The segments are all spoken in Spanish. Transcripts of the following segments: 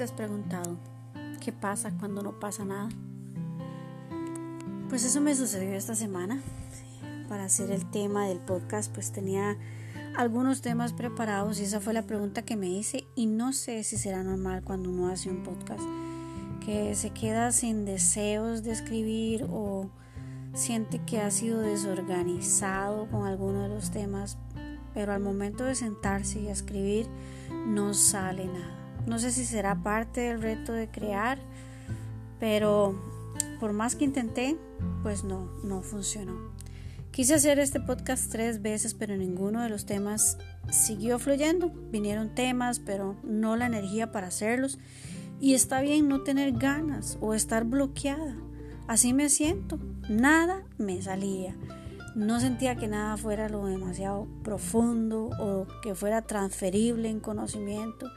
te has preguntado qué pasa cuando no pasa nada? Pues eso me sucedió esta semana. Para hacer el tema del podcast, pues tenía algunos temas preparados y esa fue la pregunta que me hice y no sé si será normal cuando uno hace un podcast que se queda sin deseos de escribir o siente que ha sido desorganizado con alguno de los temas, pero al momento de sentarse y escribir no sale nada. No sé si será parte del reto de crear, pero por más que intenté, pues no, no funcionó. Quise hacer este podcast tres veces, pero ninguno de los temas siguió fluyendo. Vinieron temas, pero no la energía para hacerlos. Y está bien no tener ganas o estar bloqueada. Así me siento. Nada me salía. No sentía que nada fuera lo demasiado profundo o que fuera transferible en conocimiento.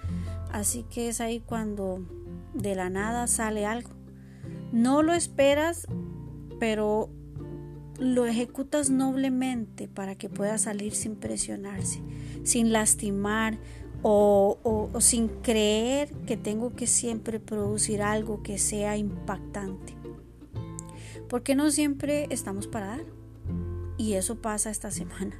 Así que es ahí cuando de la nada sale algo. No lo esperas, pero lo ejecutas noblemente para que pueda salir sin presionarse, sin lastimar o, sin creer que tengo que siempre producir algo que sea impactante. Porque no siempre estamos para dar. Y eso pasa esta semana.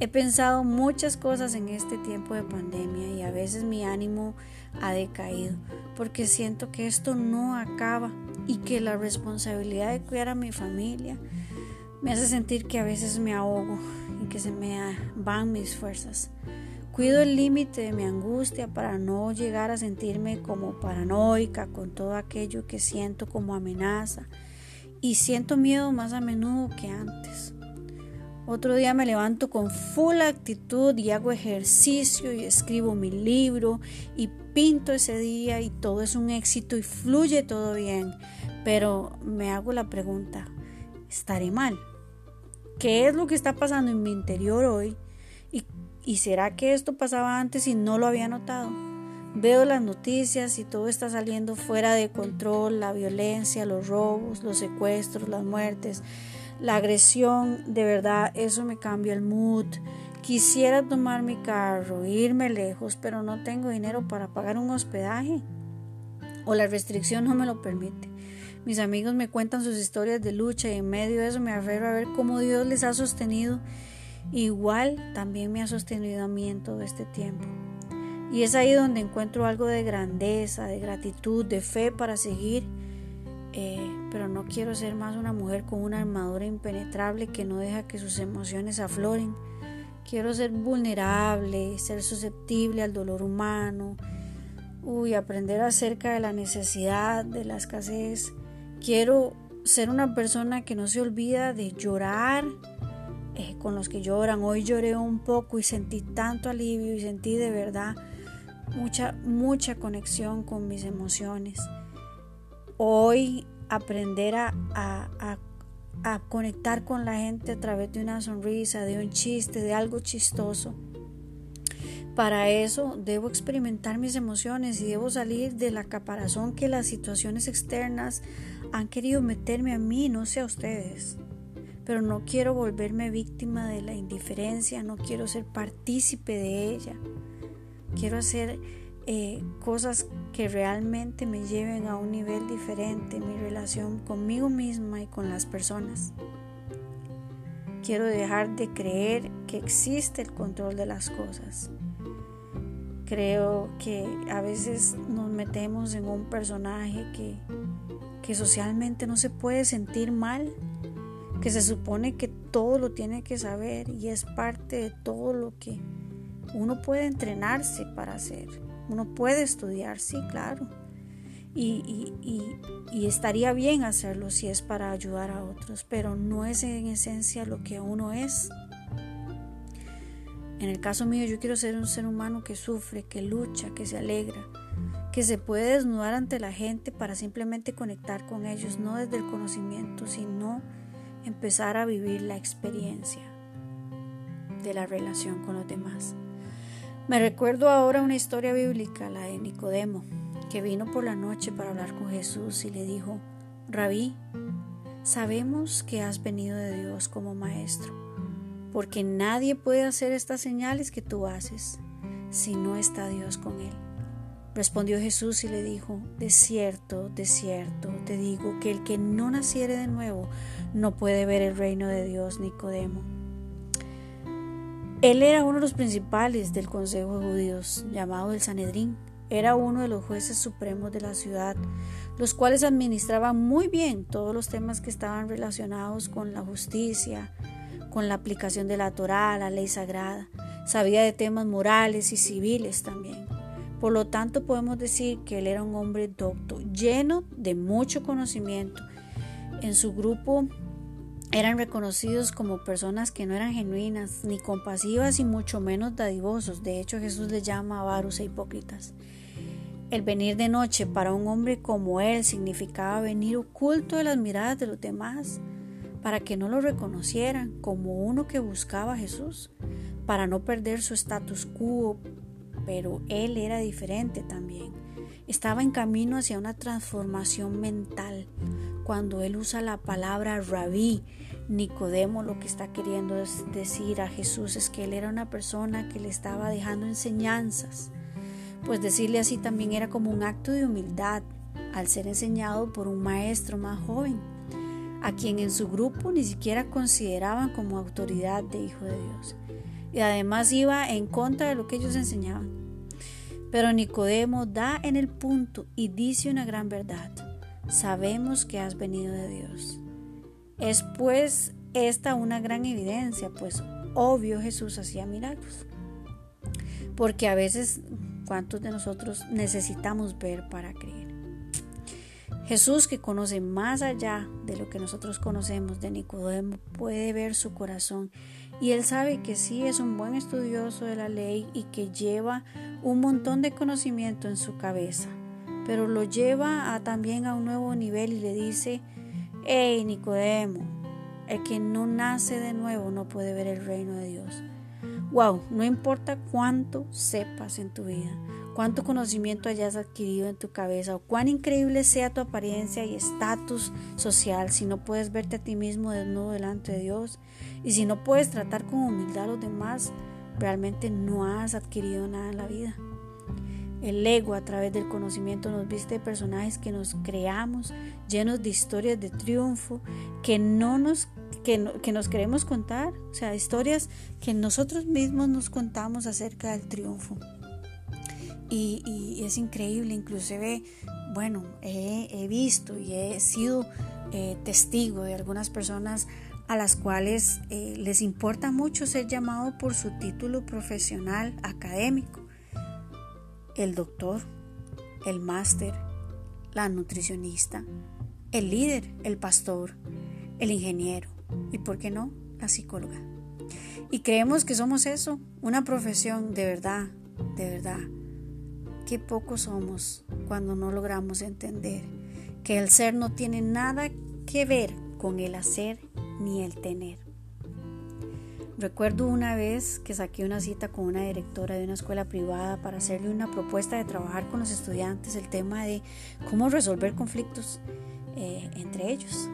He pensado muchas cosas en este tiempo de pandemia y a veces mi ánimo ha decaído porque siento que esto no acaba y que la responsabilidad de cuidar a mi familia me hace sentir que a veces me ahogo y que se me van mis fuerzas. Cuido el límite de mi angustia para no llegar a sentirme como paranoica con todo aquello que siento como amenaza y siento miedo más a menudo que antes. Otro día me levanto con full actitud y hago ejercicio y escribo mi libro y pinto ese día y todo es un éxito y fluye todo bien. Pero me hago la pregunta, ¿estaré mal? ¿Qué es lo que está pasando en mi interior hoy? ¿Y, será que esto pasaba antes y no lo había notado? Veo las noticias y todo está saliendo fuera de control, la violencia, los robos, los secuestros, las muertes la agresión, de verdad, eso me cambia el mood. Quisiera tomar mi carro, irme lejos, pero no tengo dinero para pagar un hospedaje. O la restricción no me lo permite. Mis amigos me cuentan sus historias de lucha y en medio de eso me aferro a ver cómo Dios les ha sostenido. Igual también me ha sostenido a mí en todo este tiempo. Y es ahí donde encuentro algo de grandeza, de gratitud, de fe para seguir eh, pero no quiero ser más una mujer con una armadura impenetrable que no deja que sus emociones afloren. Quiero ser vulnerable, ser susceptible al dolor humano, uy, aprender acerca de la necesidad, de la escasez. Quiero ser una persona que no se olvida de llorar eh, con los que lloran. Hoy lloré un poco y sentí tanto alivio y sentí de verdad mucha, mucha conexión con mis emociones hoy aprender a, a, conectar con la gente a través de una sonrisa, de un chiste, de algo chistoso. Para eso debo experimentar mis emociones y debo salir de la caparazón que las situaciones externas han querido meterme a mí, no sé a ustedes. Pero no quiero volverme víctima de la indiferencia, no quiero ser partícipe de ella. Quiero hacer eh, cosas que realmente me lleven a un nivel diferente en mi relación conmigo misma y con las personas. Quiero dejar de creer que existe el control de las cosas. Creo que a veces nos metemos en un personaje que, que socialmente no se puede sentir mal, que se supone que todo lo tiene que saber y es parte de todo lo que uno puede entrenarse para hacer. Uno puede estudiar, sí, claro. Y, estaría bien hacerlo si es para ayudar a otros, pero no es en esencia lo que uno es. En el caso mío, yo quiero ser un ser humano que sufre, que lucha, que se alegra, que se puede desnudar ante la gente para simplemente conectar con ellos, no desde el conocimiento, sino empezar a vivir la experiencia de la relación con los demás. Me recuerdo ahora una historia bíblica, la de Nicodemo, que vino por la noche para hablar con Jesús y le dijo, Rabí, sabemos que has venido de Dios como maestro, porque nadie puede hacer estas señales que tú haces si no está Dios con él. Respondió Jesús y le dijo, de cierto, de cierto, te digo que el que no naciere de nuevo no puede ver el reino de Dios, Nicodemo. Él era uno de los principales del Consejo de Judíos, llamado el Sanedrín. Era uno de los jueces supremos de la ciudad, los cuales administraban muy bien todos los temas que estaban relacionados con la justicia, con la aplicación de la Torá, la ley sagrada. Sabía de temas morales y civiles también. Por lo tanto, podemos decir que él era un hombre docto, lleno de mucho conocimiento. En su grupo eran reconocidos como personas que no eran genuinas, ni compasivas y mucho menos dadivosos. De hecho, Jesús les llama avaros e hipócritas. El venir de noche para un hombre como él significaba venir oculto de las miradas de los demás, para que no lo reconocieran como uno que buscaba a Jesús, para no perder su status quo, pero él era diferente también. Estaba en camino hacia una transformación mental, cuando él usa la palabra rabí, Nicodemo lo que está queriendo decir a Jesús es que él era una persona que le estaba dejando enseñanzas, pues decirle así también era como un acto de humildad al ser enseñado por un maestro más joven, a quien en su grupo ni siquiera consideraban como autoridad de hijo de Dios, y además iba en contra de lo que ellos enseñaban. Pero Nicodemo da en el punto y dice una gran verdad sabemos que has venido de Dios. Es pues esta una gran evidencia, pues obvio Jesús hacía milagros. Porque a veces, ¿cuántos de nosotros necesitamos ver para creer? Jesús, que conoce más allá de lo que nosotros conocemos de Nicodemo, puede ver su corazón y él sabe que sí es un buen estudioso de la ley y que lleva un montón de conocimiento en su cabeza pero lo lleva a, también a un nuevo nivel y le dice, hey Nicodemo, el que no nace de nuevo no puede ver el reino de Dios. Wow, no importa cuánto sepas en tu vida, cuánto conocimiento hayas adquirido en tu cabeza o cuán increíble sea tu apariencia y estatus social, si no puedes verte a ti mismo desnudo delante de Dios y si no puedes tratar con humildad a los demás, realmente no has adquirido nada en la vida. El ego a través del conocimiento nos viste de personajes que nos creamos, llenos de historias de triunfo, que no nos que, que, nos queremos contar, o sea, historias que nosotros mismos nos contamos acerca del triunfo. Y, es increíble, inclusive, bueno, he, he visto y he sido eh, testigo de algunas personas a las cuales eh, les importa mucho ser llamado por su título profesional académico el doctor, el máster, la nutricionista, el líder, el pastor, el ingeniero y, ¿por qué no?, la psicóloga. Y creemos que somos eso, una profesión de verdad, de verdad. Qué pocos somos cuando no logramos entender que el ser no tiene nada que ver con el hacer ni el tener. Recuerdo una vez que saqué una cita con una directora de una escuela privada para hacerle una propuesta de trabajar con los estudiantes el tema de cómo resolver conflictos eh, entre ellos.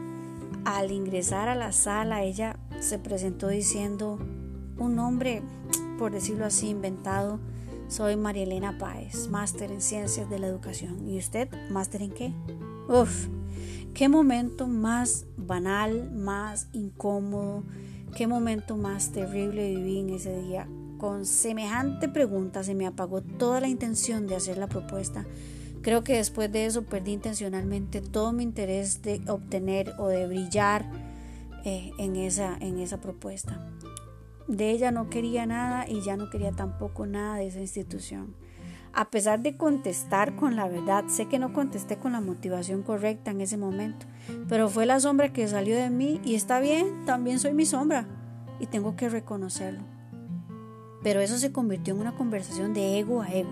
Al ingresar a la sala, ella se presentó diciendo un nombre, por decirlo así, inventado. Soy María Elena Páez, máster en ciencias de la educación. ¿Y usted, máster en qué? Uf, qué momento más banal, más incómodo Qué momento más terrible viví en ese día. Con semejante pregunta se me apagó toda la intención de hacer la propuesta. Creo que después de eso perdí intencionalmente todo mi interés de obtener o de brillar eh, en, esa, en esa propuesta. De ella no quería nada y ya no quería tampoco nada de esa institución. A pesar de contestar con la verdad, sé que no contesté con la motivación correcta en ese momento, pero fue la sombra que salió de mí y está bien, también soy mi sombra y tengo que reconocerlo. Pero eso se convirtió en una conversación de ego a ego.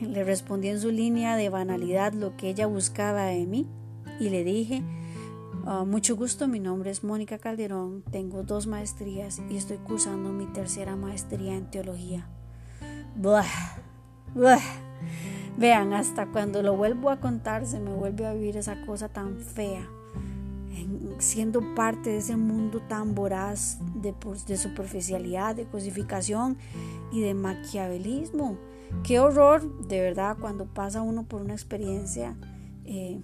Le respondí en su línea de banalidad lo que ella buscaba de mí y le dije, ah, mucho gusto, mi nombre es Mónica Calderón, tengo dos maestrías y estoy cursando mi tercera maestría en teología. Vean, hasta cuando lo vuelvo a contar se me vuelve a vivir esa cosa tan fea, siendo parte de ese mundo tan voraz de, superficialidad, de cosificación y de maquiavelismo. Qué horror, de verdad, cuando pasa uno por una experiencia eh,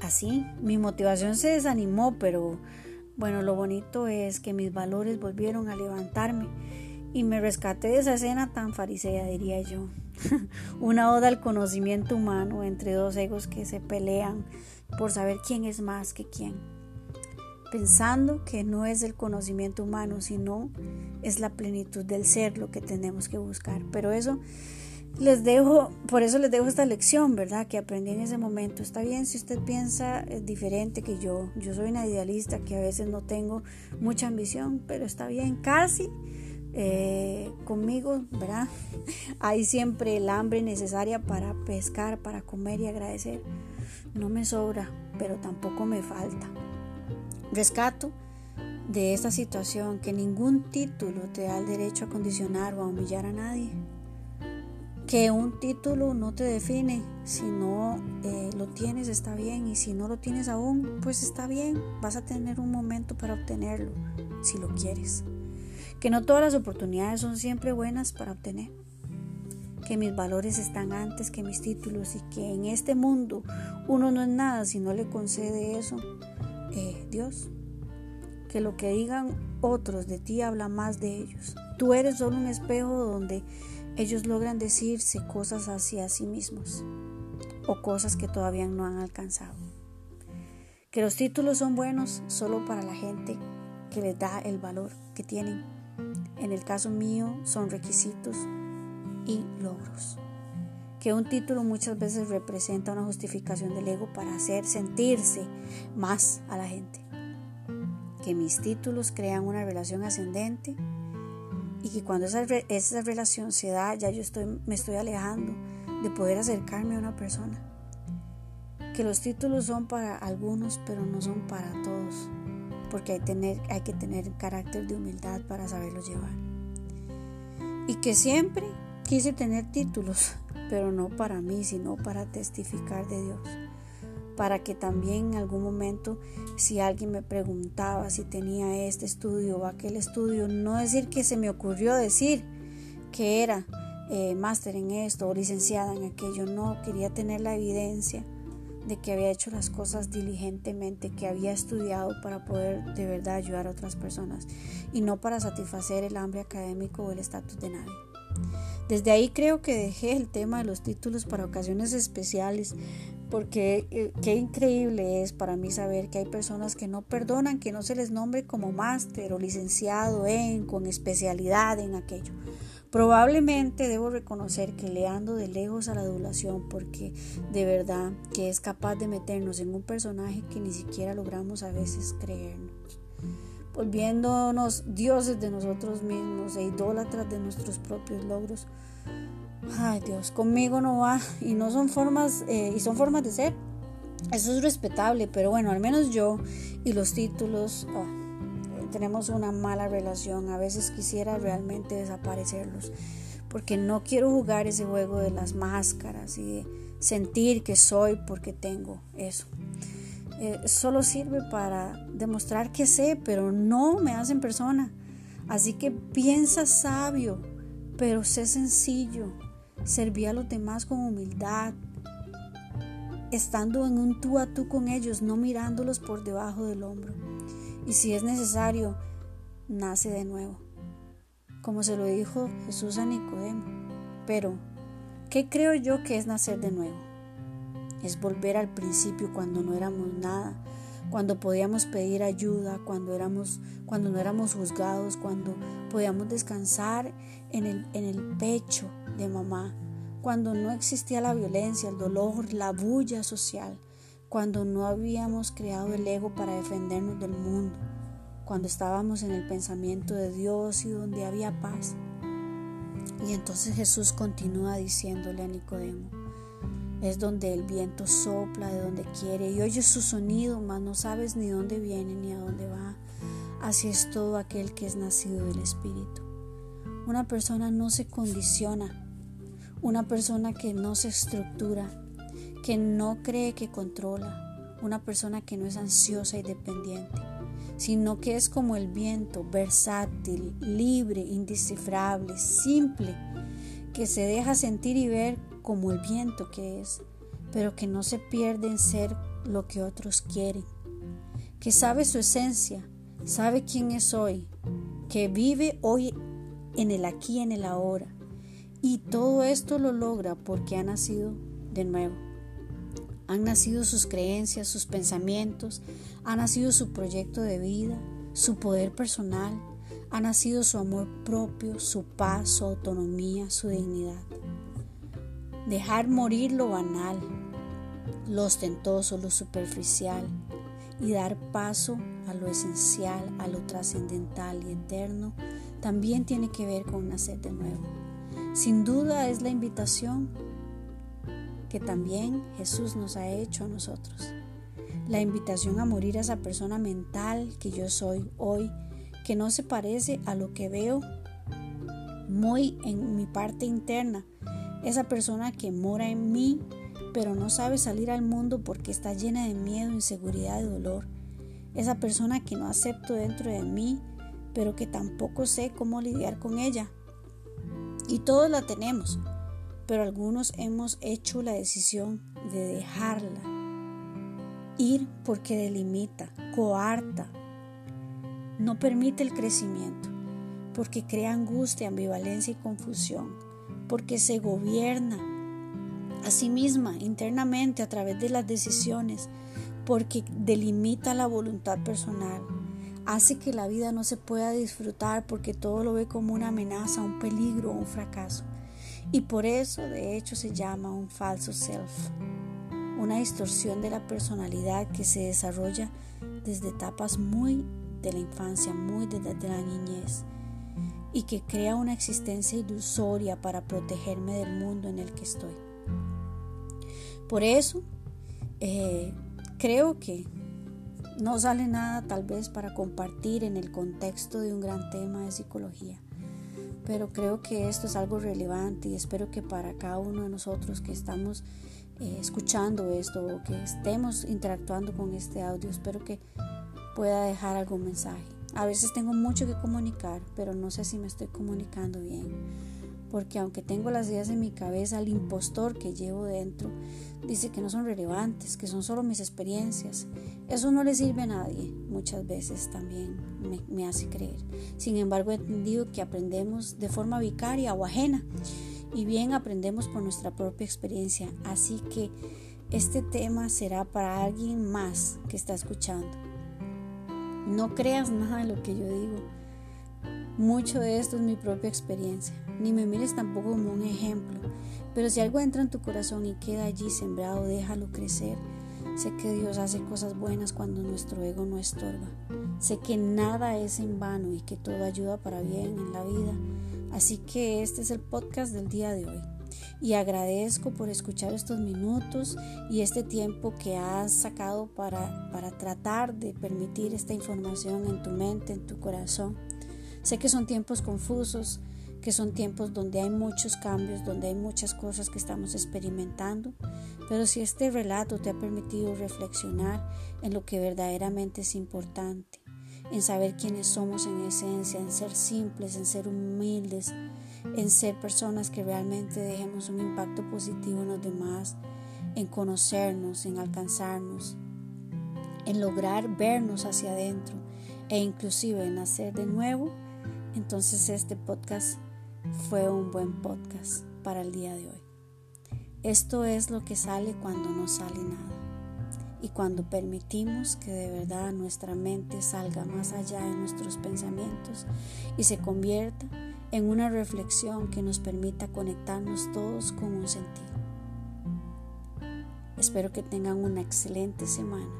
así. Mi motivación se desanimó, pero bueno, lo bonito es que mis valores volvieron a levantarme y me rescaté de esa escena tan farisea, diría yo. Una oda al conocimiento humano entre dos egos que se pelean por saber quién es más que quién. Pensando que no es el conocimiento humano, sino es la plenitud del ser lo que tenemos que buscar. Pero eso les dejo, por eso les dejo esta lección, ¿verdad? Que aprendí en ese momento. Está bien si usted piensa eh, diferente que yo. Yo soy una idealista que a veces no tengo mucha ambición, pero está bien. Casi eh, conmigo, ¿verdad? Hay siempre el hambre necesaria para pescar, para comer y agradecer. No me sobra, pero tampoco me falta. Rescato de esta situación que ningún título te da el derecho a condicionar o a humillar a nadie. Que un título no te define, si no eh, lo tienes está bien y si no lo tienes aún, pues está bien, vas a tener un momento para obtenerlo, si lo quieres que no todas las oportunidades son siempre buenas para obtener, que mis valores están antes que mis títulos y que en este mundo uno no es nada si no le concede eso eh, Dios. Que lo que digan otros de ti habla más de ellos. Tú eres solo un espejo donde ellos logran decirse cosas hacia sí mismos o cosas que todavía no han alcanzado. Que los títulos son buenos solo para la gente que les da el valor que tienen en el caso mío son requisitos y logros. Que un título muchas veces representa una justificación del ego para hacer sentirse más a la gente. Que mis títulos crean una relación ascendente y que cuando esa, esa relación se da ya yo estoy, me estoy alejando de poder acercarme a una persona. Que los títulos son para algunos pero no son para todos porque hay, tener, hay que tener carácter de humildad para saberlo llevar. Y que siempre quise tener títulos, pero no para mí, sino para testificar de Dios. Para que también en algún momento, si alguien me preguntaba si tenía este estudio o aquel estudio, no decir que se me ocurrió decir que era eh, máster en esto o licenciada en aquello, no, quería tener la evidencia de que había hecho las cosas diligentemente, que había estudiado para poder de verdad ayudar a otras personas y no para satisfacer el hambre académico o el estatus de nadie. Desde ahí creo que dejé el tema de los títulos para ocasiones especiales, porque eh, qué increíble es para mí saber que hay personas que no perdonan que no se les nombre como máster o licenciado en, con especialidad en aquello. Probablemente debo reconocer que le ando de lejos a la adulación porque de verdad que es capaz de meternos en un personaje que ni siquiera logramos a veces creernos. Volviéndonos dioses de nosotros mismos e idólatras de nuestros propios logros. Ay Dios, conmigo no va y no son formas eh, y son formas de ser. Eso es respetable, pero bueno, al menos yo y los títulos. Ah, tenemos una mala relación. A veces quisiera realmente desaparecerlos porque no quiero jugar ese juego de las máscaras y sentir que soy porque tengo eso. Eh, solo sirve para demostrar que sé, pero no me hacen persona. Así que piensa sabio, pero sé sencillo. Serví a los demás con humildad, estando en un tú a tú con ellos, no mirándolos por debajo del hombro y si es necesario, nace de nuevo, como se lo dijo Jesús a Nicodemo. Pero, ¿qué creo yo que es nacer de nuevo? Es volver al principio cuando no éramos nada, cuando podíamos pedir ayuda, cuando, éramos, cuando no éramos juzgados, cuando podíamos descansar en el, en el pecho de mamá, cuando no existía la violencia, el dolor, la bulla social, cuando no habíamos creado el ego para defendernos del mundo, cuando estábamos en el pensamiento de Dios y donde había paz. Y entonces Jesús continúa diciéndole a Nicodemo, es donde el viento sopla de donde quiere y oyes su sonido, mas no sabes ni dónde viene ni a dónde va. Así es todo aquel que es nacido del Espíritu. Una persona no se condiciona, una persona que no se estructura, que no cree que controla, una persona que no es ansiosa y dependiente, sino que es como el viento, versátil, libre, indescifrable, simple, que se deja sentir y ver como el viento que es, pero que no se pierde en ser lo que otros quieren, que sabe su esencia, sabe quién es hoy, que vive hoy en el aquí, en el ahora. Y todo esto lo logra porque ha nacido de nuevo. Han nacido sus creencias, sus pensamientos, ha nacido su proyecto de vida, su poder personal, ha nacido su amor propio, su paz, su autonomía, su dignidad. Dejar morir lo banal, lo ostentoso, lo superficial y dar paso a lo esencial, a lo trascendental y eterno, también tiene que ver con nacer de nuevo. Sin duda es la invitación que también Jesús nos ha hecho a nosotros. La invitación a morir a esa persona mental que yo soy hoy, que no se parece a lo que veo muy en mi parte interna. Esa persona que mora en mí, pero no sabe salir al mundo porque está llena de miedo, inseguridad y dolor. Esa persona que no acepto dentro de mí, pero que tampoco sé cómo lidiar con ella. Y todos la tenemos, pero algunos hemos hecho la decisión de dejarla ir porque delimita, coarta, no permite el crecimiento, porque crea angustia, ambivalencia y confusión, porque se gobierna a sí misma internamente a través de las decisiones, porque delimita la voluntad personal, hace que la vida no se pueda disfrutar porque todo lo ve como una amenaza, un peligro, un fracaso. Y por eso de hecho se llama un falso self, una distorsión de la personalidad que se desarrolla desde etapas muy de la infancia, muy desde la niñez, y que crea una existencia ilusoria para protegerme del mundo en el que estoy. Por eso, eh, creo que no sale nada tal vez para compartir en el contexto de un gran tema de psicología pero creo que esto es algo relevante y espero que para cada uno de nosotros que estamos eh, escuchando esto o que estemos interactuando con este audio, espero que pueda dejar algún mensaje. A veces tengo mucho que comunicar, pero no sé si me estoy comunicando bien, porque aunque tengo las ideas en mi cabeza, el impostor que llevo dentro dice que no son relevantes, que son solo mis experiencias. Eso no le sirve a nadie, muchas veces también me, hace creer. Sin embargo, he entendido que aprendemos de forma vicaria o ajena y bien aprendemos por nuestra propia experiencia. Así que este tema será para alguien más que está escuchando. No creas nada de lo que yo digo. Mucho de esto es mi propia experiencia. Ni me mires tampoco como un ejemplo. Pero si algo entra en tu corazón y queda allí sembrado, déjalo crecer. Sé que Dios hace cosas buenas cuando nuestro ego no estorba. Sé que nada es en vano y que todo ayuda para bien en la vida. Así que este es el podcast del día de hoy. Y agradezco por escuchar estos minutos y este tiempo que has sacado para, para tratar de permitir esta información en tu mente, en tu corazón. Sé que son tiempos confusos, que son tiempos donde hay muchos cambios, donde hay muchas cosas que estamos experimentando, pero si este relato te ha permitido reflexionar en lo que verdaderamente es importante, en saber quiénes somos en esencia, en ser simples, en ser humildes, en ser personas que realmente dejemos un impacto positivo en los demás, en conocernos, en alcanzarnos, en lograr vernos hacia adentro e inclusive en nacer de nuevo, entonces este podcast fue un buen podcast para el día de hoy. Esto es lo que sale cuando no sale nada y cuando permitimos que de verdad nuestra mente salga más allá de nuestros pensamientos y se convierta en una reflexión que nos permita conectarnos todos con un sentido. Espero que tengan una excelente semana.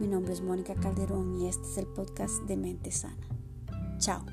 Mi nombre es Mónica Calderón y este es el podcast de Mente Sana. Chao.